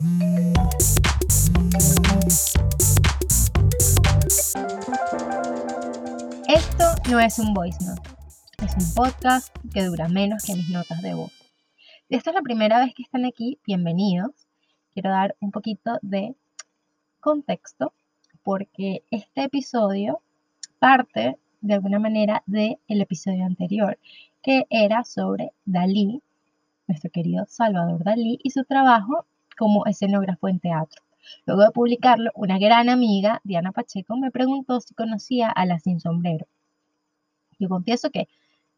Esto no es un voice note, es un podcast que dura menos que mis notas de voz. Esta es la primera vez que están aquí, bienvenidos. Quiero dar un poquito de contexto porque este episodio parte de alguna manera del episodio anterior, que era sobre Dalí, nuestro querido Salvador Dalí, y su trabajo como escenógrafo en teatro. Luego de publicarlo, una gran amiga, Diana Pacheco, me preguntó si conocía a la Sin Sombrero. Yo confieso que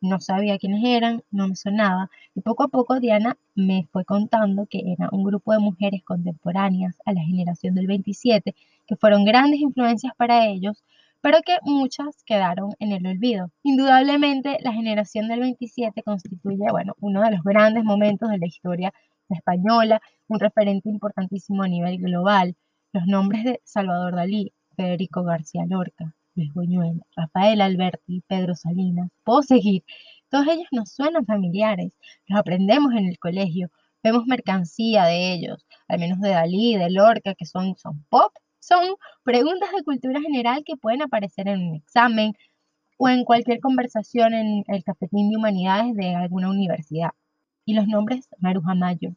no sabía quiénes eran, no me sonaba, y poco a poco Diana me fue contando que era un grupo de mujeres contemporáneas a la generación del 27, que fueron grandes influencias para ellos, pero que muchas quedaron en el olvido. Indudablemente, la generación del 27 constituye, bueno, uno de los grandes momentos de la historia española, un referente importantísimo a nivel global. Los nombres de Salvador Dalí, Federico García Lorca, Luis Buñuel, Rafael Alberti, Pedro Salinas, puedo seguir. Todos ellos nos suenan familiares, los aprendemos en el colegio, vemos mercancía de ellos, al menos de Dalí, de Lorca, que son, son pop, son preguntas de cultura general que pueden aparecer en un examen o en cualquier conversación en el cafetín de humanidades de alguna universidad. Y los nombres Maruja Mayo,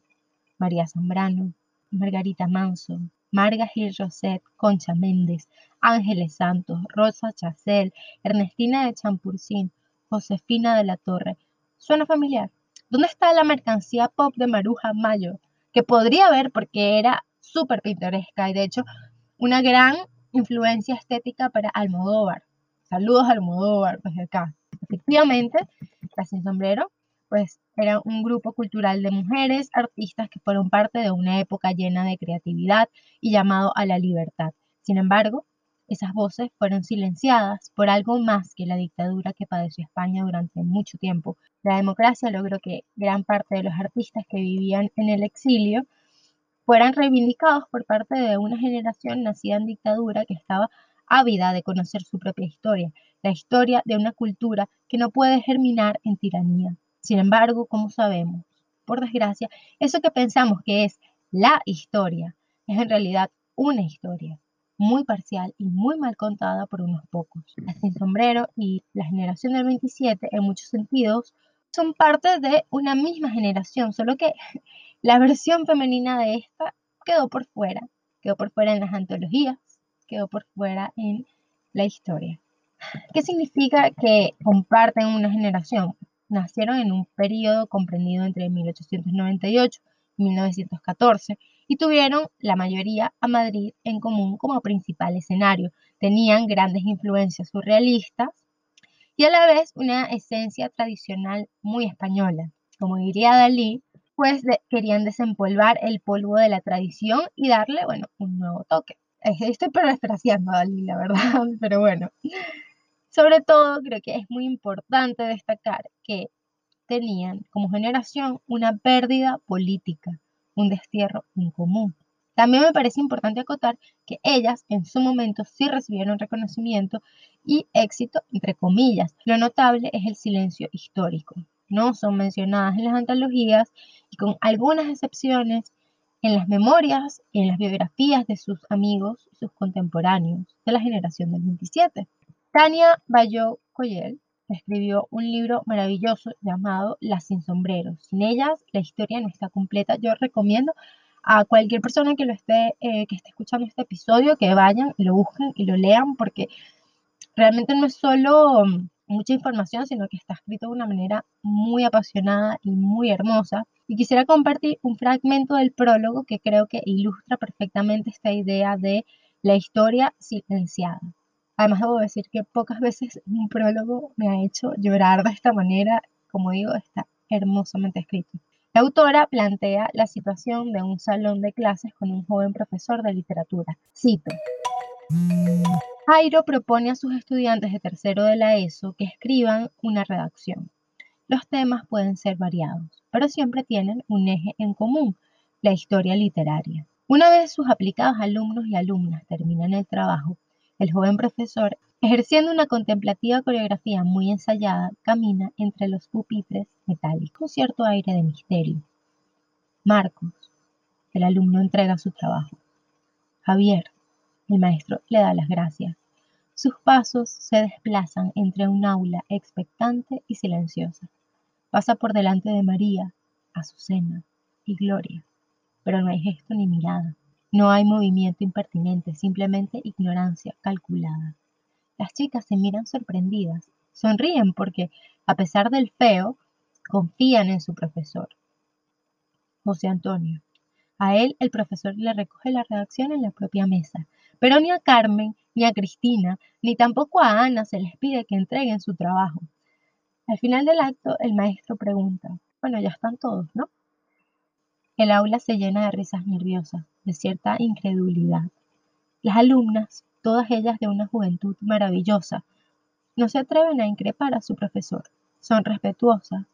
María Zambrano, Margarita Manso, Marga Gil Roset, Concha Méndez, Ángeles Santos, Rosa Chacel, Ernestina de Champurcín, Josefina de la Torre. ¿Suena familiar? ¿Dónde está la mercancía pop de Maruja Mayo? Que podría haber porque era súper pintoresca y de hecho una gran influencia estética para Almodóvar. Saludos Almodóvar desde acá. Efectivamente, la Sin Sombrero, pues era un grupo cultural de mujeres, artistas que fueron parte de una época llena de creatividad y llamado a la libertad. Sin embargo, esas voces fueron silenciadas por algo más que la dictadura que padeció España durante mucho tiempo. La democracia logró que gran parte de los artistas que vivían en el exilio fueran reivindicados por parte de una generación nacida en dictadura que estaba ávida de conocer su propia historia, la historia de una cultura que no puede germinar en tiranía. Sin embargo, como sabemos, por desgracia, eso que pensamos que es la historia es en realidad una historia muy parcial y muy mal contada por unos pocos. La Sin Sombrero y la generación del 27 en muchos sentidos son parte de una misma generación, solo que la versión femenina de esta quedó por fuera, quedó por fuera en las antologías, quedó por fuera en la historia. ¿Qué significa que comparten una generación? Nacieron en un periodo comprendido entre 1898 y 1914 y tuvieron la mayoría a Madrid en común como principal escenario. Tenían grandes influencias surrealistas y a la vez una esencia tradicional muy española. Como diría Dalí, pues querían desempolvar el polvo de la tradición y darle, bueno, un nuevo toque. Estoy parafraseando a Dalí, la verdad, pero bueno. Sobre todo, creo que es muy importante destacar que tenían como generación una pérdida política, un destierro en común. También me parece importante acotar que ellas en su momento sí recibieron reconocimiento y éxito, entre comillas. Lo notable es el silencio histórico no son mencionadas en las antologías y con algunas excepciones en las memorias y en las biografías de sus amigos, sus contemporáneos de la generación del 27. Tania Bayo Coyel escribió un libro maravilloso llamado Las sin sombreros. Sin ellas la historia no está completa. Yo recomiendo a cualquier persona que esté, eh, que esté escuchando este episodio que vayan lo busquen y lo lean porque realmente no es solo mucha información, sino que está escrito de una manera muy apasionada y muy hermosa. Y quisiera compartir un fragmento del prólogo que creo que ilustra perfectamente esta idea de la historia silenciada. Además, debo decir que pocas veces un prólogo me ha hecho llorar de esta manera. Como digo, está hermosamente escrito. La autora plantea la situación de un salón de clases con un joven profesor de literatura. Cito. Jairo propone a sus estudiantes de tercero de la ESO que escriban una redacción. Los temas pueden ser variados, pero siempre tienen un eje en común, la historia literaria. Una vez sus aplicados alumnos y alumnas terminan el trabajo, el joven profesor, ejerciendo una contemplativa coreografía muy ensayada, camina entre los pupitres metálicos con cierto aire de misterio. Marcos, el alumno entrega su trabajo. Javier, el maestro, le da las gracias. Sus pasos se desplazan entre un aula expectante y silenciosa. Pasa por delante de María, Azucena y Gloria, pero no hay gesto ni mirada. No hay movimiento impertinente, simplemente ignorancia calculada. Las chicas se miran sorprendidas, sonríen porque, a pesar del feo, confían en su profesor. José Antonio. A él el profesor le recoge la redacción en la propia mesa, pero ni a Carmen, ni a Cristina, ni tampoco a Ana se les pide que entreguen su trabajo. Al final del acto, el maestro pregunta, bueno, ya están todos, ¿no? El aula se llena de risas nerviosas, de cierta incredulidad. Las alumnas, todas ellas de una juventud maravillosa, no se atreven a increpar a su profesor. Son respetuosas,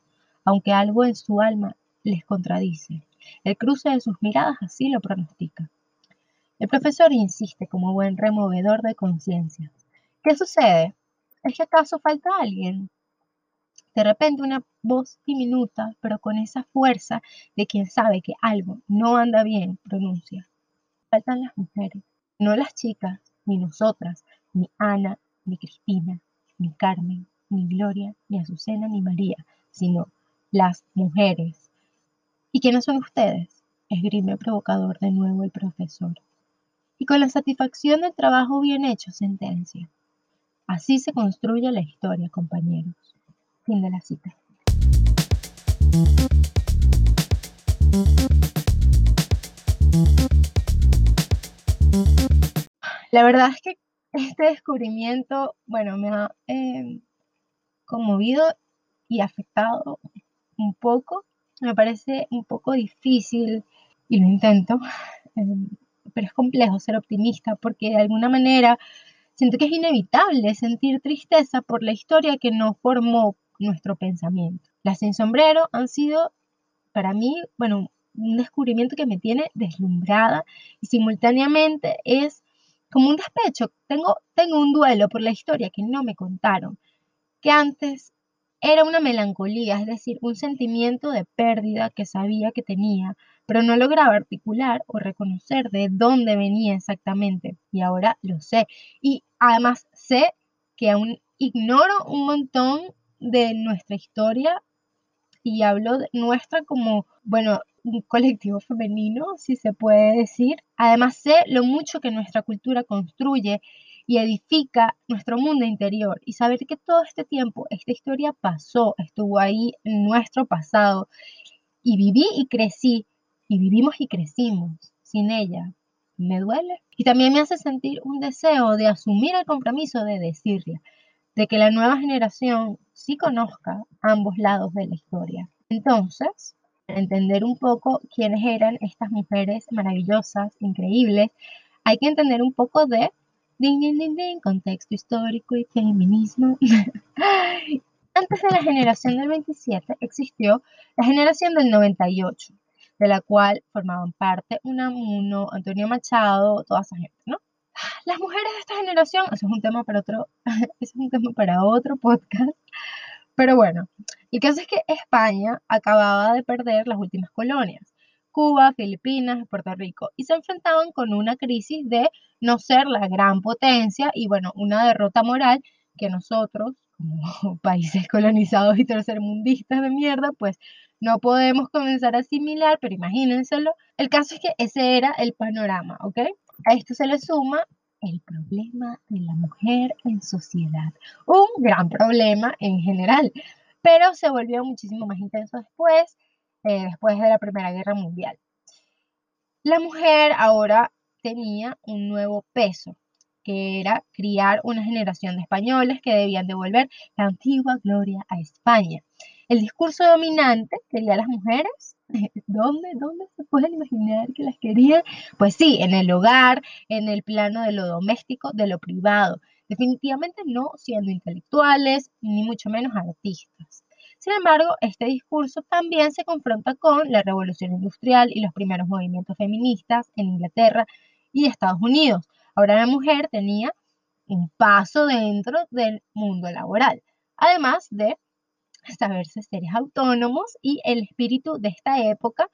aunque algo en su alma les contradice. El cruce de sus miradas así lo pronostica. El profesor insiste como buen removedor de conciencias. ¿Qué sucede? ¿Es que acaso falta alguien? De repente una voz diminuta, pero con esa fuerza de quien sabe que algo no anda bien, pronuncia. Faltan las mujeres, no las chicas, ni nosotras, ni Ana, ni Cristina, ni Carmen, ni Gloria, ni Azucena, ni María, sino las mujeres. ¿Y quiénes son ustedes? Esgrime provocador de nuevo el profesor. Y con la satisfacción del trabajo bien hecho, sentencia. Así se construye la historia, compañeros. De la cita. La verdad es que este descubrimiento, bueno, me ha eh, conmovido y afectado un poco me parece un poco difícil y lo intento, em, pero es complejo ser optimista porque de alguna manera siento que es inevitable sentir tristeza por la historia que no formó nuestro pensamiento. Las sin sombrero han sido para mí, bueno, un descubrimiento que me tiene deslumbrada y simultáneamente es como un despecho. Tengo, tengo un duelo por la historia que no me contaron, que antes era una melancolía, es decir, un sentimiento de pérdida que sabía que tenía, pero no lograba articular o reconocer de dónde venía exactamente. Y ahora lo sé. Y además sé que aún ignoro un montón de nuestra historia y hablo de nuestra como, bueno, un colectivo femenino, si se puede decir. Además sé lo mucho que nuestra cultura construye y edifica nuestro mundo interior y saber que todo este tiempo esta historia pasó, estuvo ahí en nuestro pasado y viví y crecí y vivimos y crecimos sin ella. Me duele y también me hace sentir un deseo de asumir el compromiso de decirle, de que la nueva generación sí conozca ambos lados de la historia. Entonces, para entender un poco quiénes eran estas mujeres maravillosas, increíbles, hay que entender un poco de Ding, ding, ding, ding, contexto histórico y feminismo. Antes de la generación del 27 existió la generación del 98, de la cual formaban parte Unamuno, Antonio Machado, toda esa gente, ¿no? Las mujeres de esta generación, eso es un tema para otro, es un tema para otro podcast. Pero bueno, el caso es que España acababa de perder las últimas colonias. Cuba, Filipinas, Puerto Rico, y se enfrentaban con una crisis de no ser la gran potencia y bueno, una derrota moral que nosotros, como países colonizados y tercermundistas de mierda, pues no podemos comenzar a asimilar, pero imagínenselo. El caso es que ese era el panorama, ¿ok? A esto se le suma el problema de la mujer en sociedad. Un gran problema en general, pero se volvió muchísimo más intenso después eh, después de la Primera Guerra Mundial. La mujer ahora tenía un nuevo peso, que era criar una generación de españoles que debían devolver la antigua gloria a España. El discurso dominante quería a las mujeres. ¿Dónde, ¿Dónde se pueden imaginar que las querían? Pues sí, en el hogar, en el plano de lo doméstico, de lo privado. Definitivamente no siendo intelectuales, ni mucho menos artistas. Sin embargo, este discurso también se confronta con la revolución industrial y los primeros movimientos feministas en Inglaterra y Estados Unidos. Ahora la mujer tenía un paso dentro del mundo laboral, además de saberse seres autónomos y el espíritu de esta época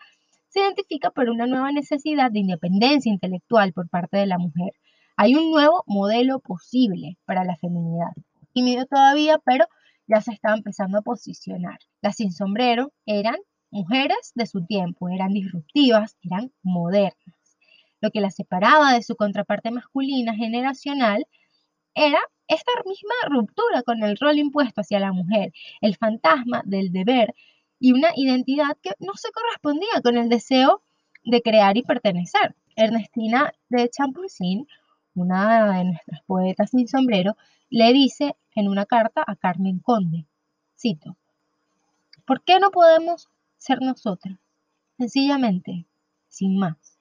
se identifica por una nueva necesidad de independencia intelectual por parte de la mujer. Hay un nuevo modelo posible para la feminidad. Tímido todavía, pero ya se estaba empezando a posicionar. Las sin sombrero eran mujeres de su tiempo, eran disruptivas, eran modernas. Lo que las separaba de su contraparte masculina generacional era esta misma ruptura con el rol impuesto hacia la mujer, el fantasma del deber y una identidad que no se correspondía con el deseo de crear y pertenecer. Ernestina de Champollion, una de nuestras poetas sin sombrero, le dice en una carta a Carmen Conde, cito, ¿por qué no podemos ser nosotras? Sencillamente, sin más.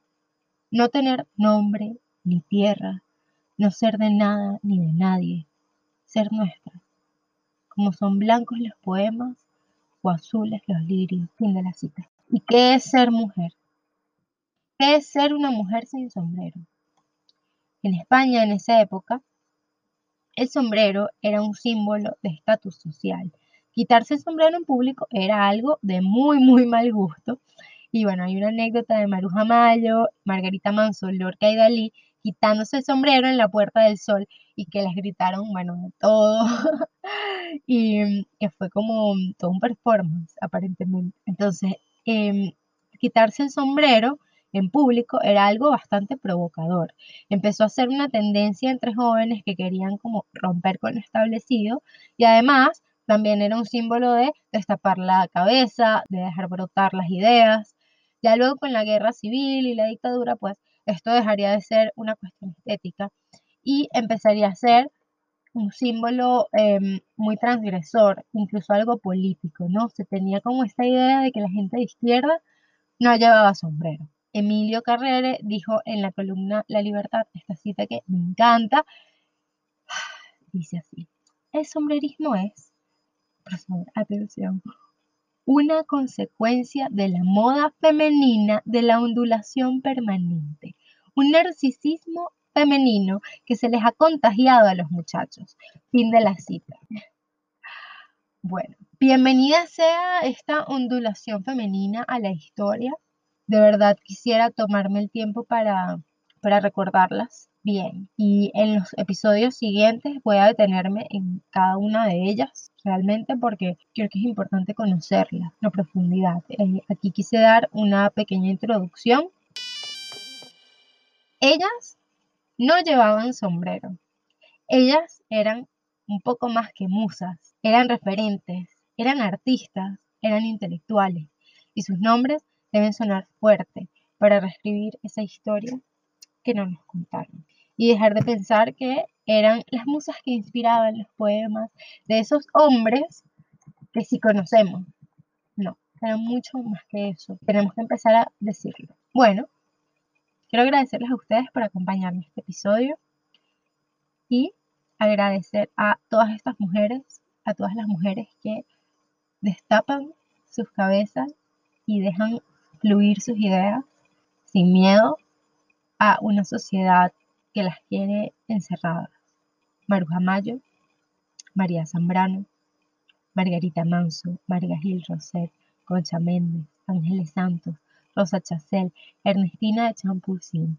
No tener nombre ni tierra, no ser de nada ni de nadie, ser nuestra. Como son blancos los poemas o azules los lirios. Fin de la cita. ¿Y qué es ser mujer? ¿Qué es ser una mujer sin sombrero? En España en esa época, el sombrero era un símbolo de estatus social. Quitarse el sombrero en público era algo de muy, muy mal gusto. Y bueno, hay una anécdota de Maruja Mayo, Margarita Manso, Lorca y Dalí quitándose el sombrero en la Puerta del Sol y que les gritaron, bueno, de todo. y que fue como todo un performance, aparentemente. Entonces, em, quitarse el sombrero en público era algo bastante provocador. Empezó a ser una tendencia entre jóvenes que querían como romper con lo establecido y además también era un símbolo de destapar la cabeza, de dejar brotar las ideas. Ya luego con la guerra civil y la dictadura, pues esto dejaría de ser una cuestión estética y empezaría a ser un símbolo em, muy transgresor, incluso algo político, ¿no? Se tenía como esta idea de que la gente de izquierda no llevaba sombrero. Emilio Carrere dijo en la columna La Libertad esta cita que me encanta. Dice así, el sombrerismo es, por favor, atención, una consecuencia de la moda femenina de la ondulación permanente, un narcisismo femenino que se les ha contagiado a los muchachos. Fin de la cita. Bueno, bienvenida sea esta ondulación femenina a la historia. De verdad quisiera tomarme el tiempo para, para recordarlas bien. Y en los episodios siguientes voy a detenerme en cada una de ellas realmente porque creo que es importante conocerla a profundidad. Eh, aquí quise dar una pequeña introducción. Ellas no llevaban sombrero. Ellas eran un poco más que musas, eran referentes, eran artistas, eran intelectuales y sus nombres deben sonar fuerte para reescribir esa historia que no nos contaron y dejar de pensar que eran las musas que inspiraban los poemas de esos hombres que sí conocemos. No, eran mucho más que eso. Tenemos que empezar a decirlo. Bueno, quiero agradecerles a ustedes por acompañarme en este episodio y agradecer a todas estas mujeres, a todas las mujeres que destapan sus cabezas y dejan fluir sus ideas sin miedo a una sociedad que las quiere encerradas. Maruja Mayo, María Zambrano, Margarita Manso, María Gil Roset, Concha Méndez, Ángeles Santos, Rosa Chacel, Ernestina de Champulcín,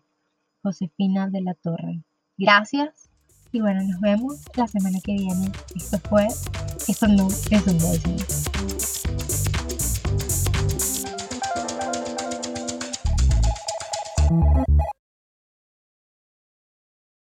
Josefina de la Torre. Gracias y bueno, nos vemos la semana que viene. Esto fue, esto no es un